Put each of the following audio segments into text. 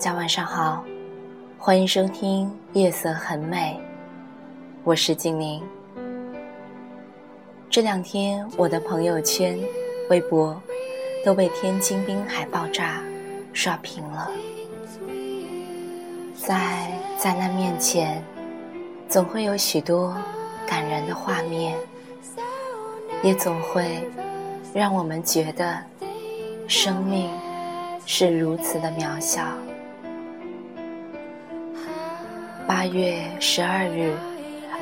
大家晚上好，欢迎收听《夜色很美》，我是静宁。这两天我的朋友圈、微博都被天津滨海爆炸刷屏了。在灾难面前，总会有许多感人的画面，也总会让我们觉得生命是如此的渺小。八月十二日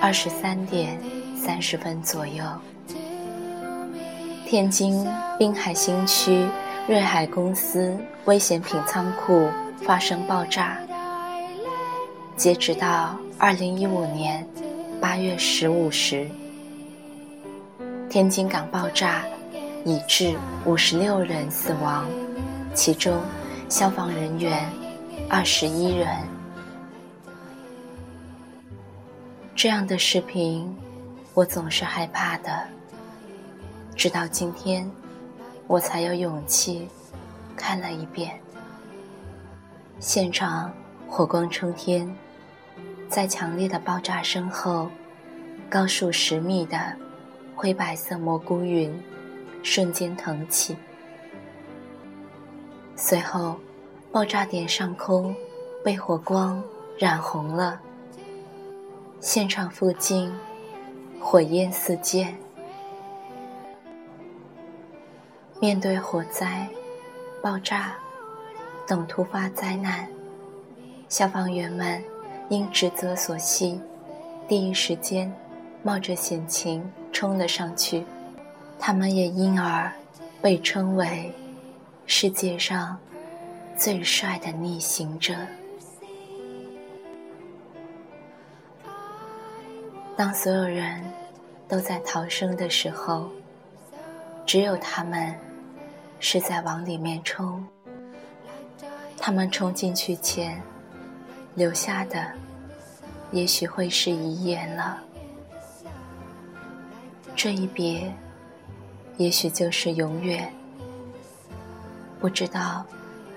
二十三点三十分左右，天津滨海新区瑞海公司危险品仓库发生爆炸。截止到二零一五年八月十五时，天津港爆炸已致五十六人死亡，其中消防人员二十一人。这样的视频，我总是害怕的。直到今天，我才有勇气看了一遍。现场火光冲天，在强烈的爆炸声后，高数十米的灰白色蘑菇云瞬间腾起。随后，爆炸点上空被火光染红了。现场附近，火焰四溅。面对火灾、爆炸等突发灾难，消防员们因职责所系，第一时间冒着险情冲了上去。他们也因而被称为世界上最帅的逆行者。当所有人都在逃生的时候，只有他们是在往里面冲。他们冲进去前留下的，也许会是遗言了。这一别，也许就是永远。不知道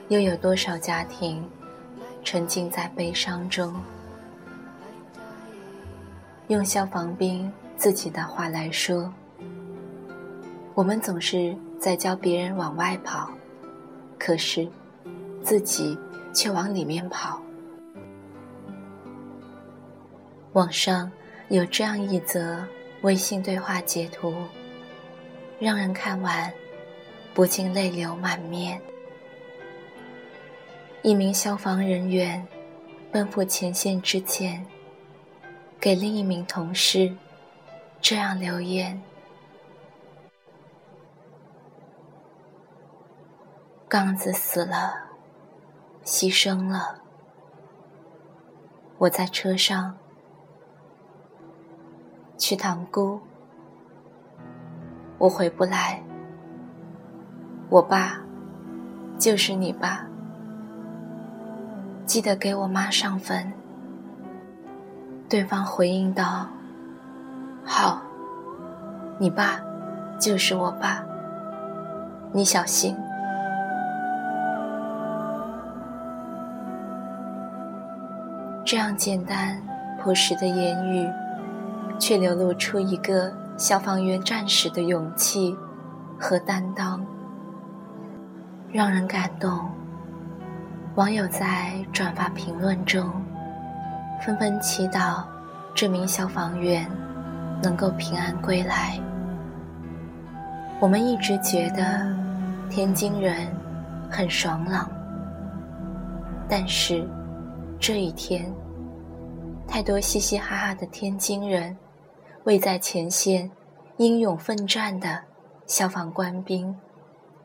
又有多少家庭沉浸在悲伤中。用消防兵自己的话来说，我们总是在教别人往外跑，可是自己却往里面跑。网上有这样一则微信对话截图，让人看完不禁泪流满面。一名消防人员奔赴前线之前。给另一名同事这样留言：“刚子死了，牺牲了。我在车上去塘沽，我回不来。我爸就是你爸，记得给我妈上坟。”对方回应道：“好，你爸就是我爸，你小心。”这样简单朴实的言语，却流露出一个消防员战士的勇气和担当，让人感动。网友在转发评论中。纷纷祈祷这名消防员能够平安归来。我们一直觉得天津人很爽朗，但是这一天，太多嘻嘻哈哈的天津人为在前线英勇奋战的消防官兵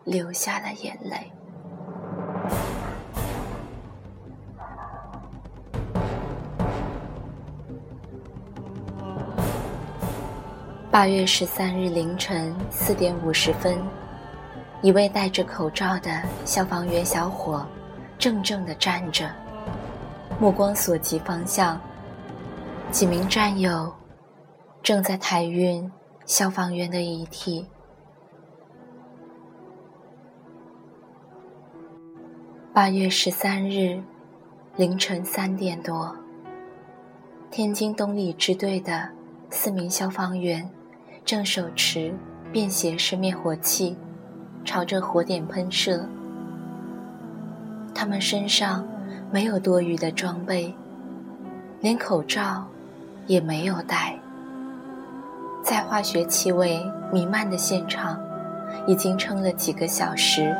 流下了眼泪。八月十三日凌晨四点五十分，一位戴着口罩的消防员小伙，怔怔地站着，目光所及方向，几名战友正在抬运消防员的遗体。八月十三日凌晨三点多，天津东里支队的四名消防员正手持便携式灭火器，朝着火点喷射。他们身上没有多余的装备，连口罩也没有戴。在化学气味弥漫的现场，已经撑了几个小时。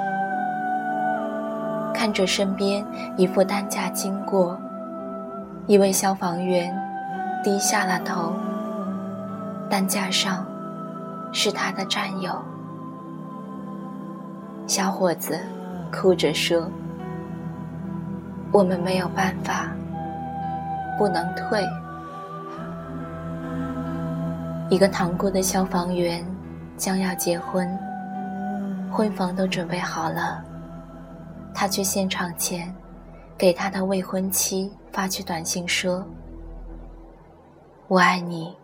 看着身边一副担架经过，一位消防员低下了头。担架上是他的战友。小伙子哭着说：“我们没有办法，不能退。”一个塘沽的消防员将要结婚，婚房都准备好了。他去现场前，给他的未婚妻发去短信说：“我爱你，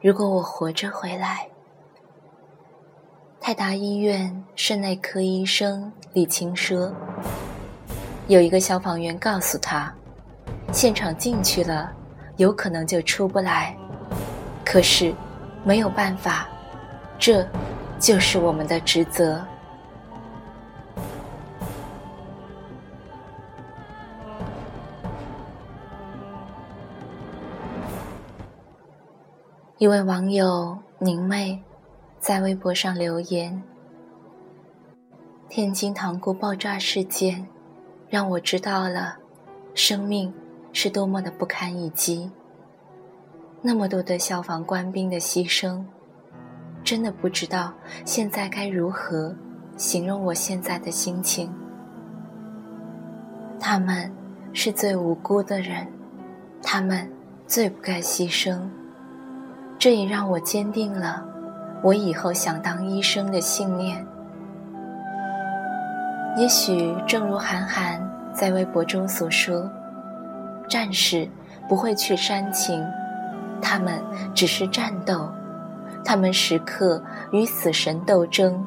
如果我活着回来。”泰达医院肾内科医生李青说：“有一个消防员告诉他，现场进去了，有可能就出不来。可是，没有办法，这就是我们的职责。”一位网友宁妹在微博上留言：“天津塘沽爆炸事件，让我知道了生命是多么的不堪一击。那么多的消防官兵的牺牲，真的不知道现在该如何形容我现在的心情。他们是最无辜的人，他们最不该牺牲。”这也让我坚定了我以后想当医生的信念。也许正如韩寒在微博中所说：“战士不会去煽情，他们只是战斗，他们时刻与死神斗争，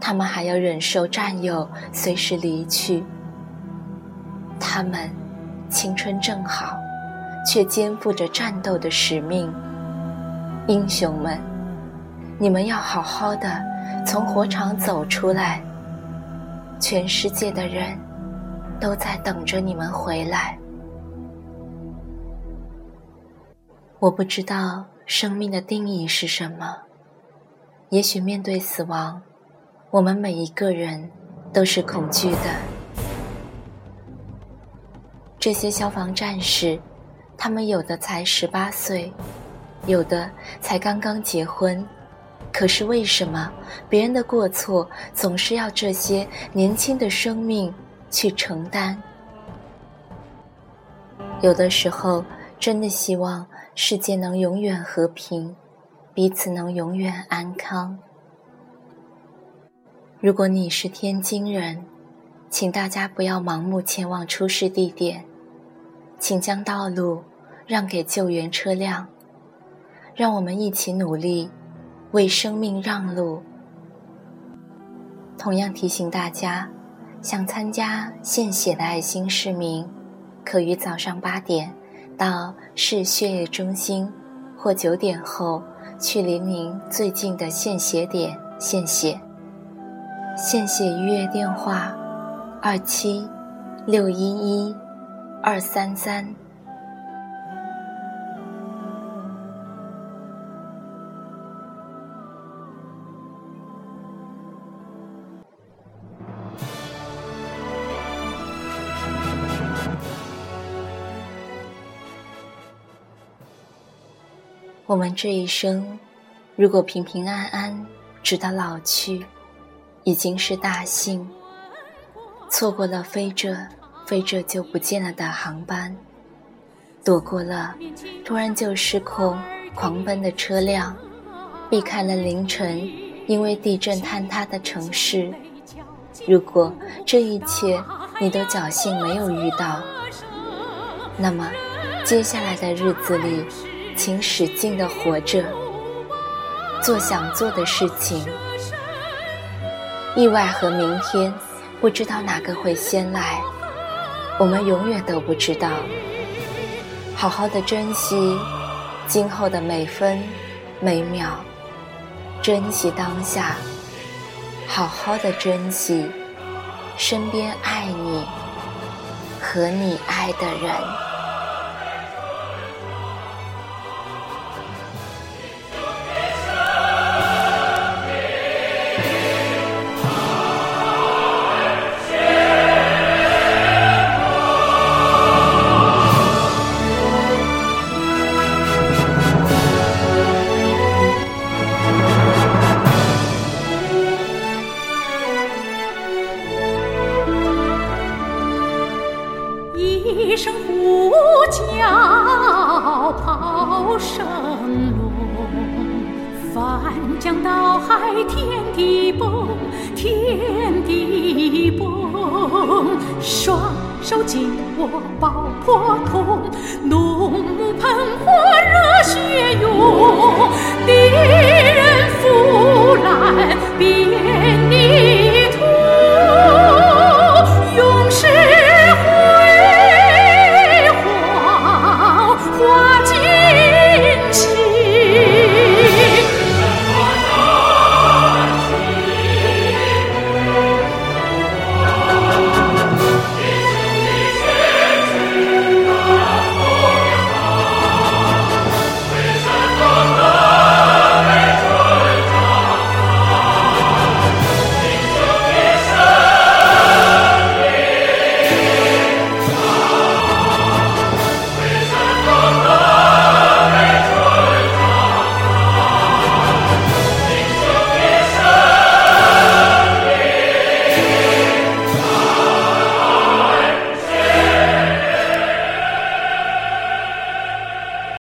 他们还要忍受战友随时离去。他们青春正好，却肩负着战斗的使命。”英雄们，你们要好好的从火场走出来。全世界的人都在等着你们回来。我不知道生命的定义是什么，也许面对死亡，我们每一个人都是恐惧的。这些消防战士，他们有的才十八岁。有的才刚刚结婚，可是为什么别人的过错总是要这些年轻的生命去承担？有的时候真的希望世界能永远和平，彼此能永远安康。如果你是天津人，请大家不要盲目前往出事地点，请将道路让给救援车辆。让我们一起努力，为生命让路。同样提醒大家，想参加献血的爱心市民，可于早上八点到市血液中心，或九点后去离您最近的献血点献血。献血预约电话：二七六一一二三三。我们这一生，如果平平安安直到老去，已经是大幸。错过了飞着飞着就不见了的航班，躲过了突然就失控狂奔的车辆，避开了凌晨因为地震坍塌的城市。如果这一切你都侥幸没有遇到，那么接下来的日子里。请使劲的活着，做想做的事情。意外和明天，不知道哪个会先来。我们永远都不知道。好好的珍惜今后的每分每秒，珍惜当下，好好的珍惜身边爱你和你爱的人。双手紧握爆破筒，怒目喷火热血涌，敌人腐烂变泥。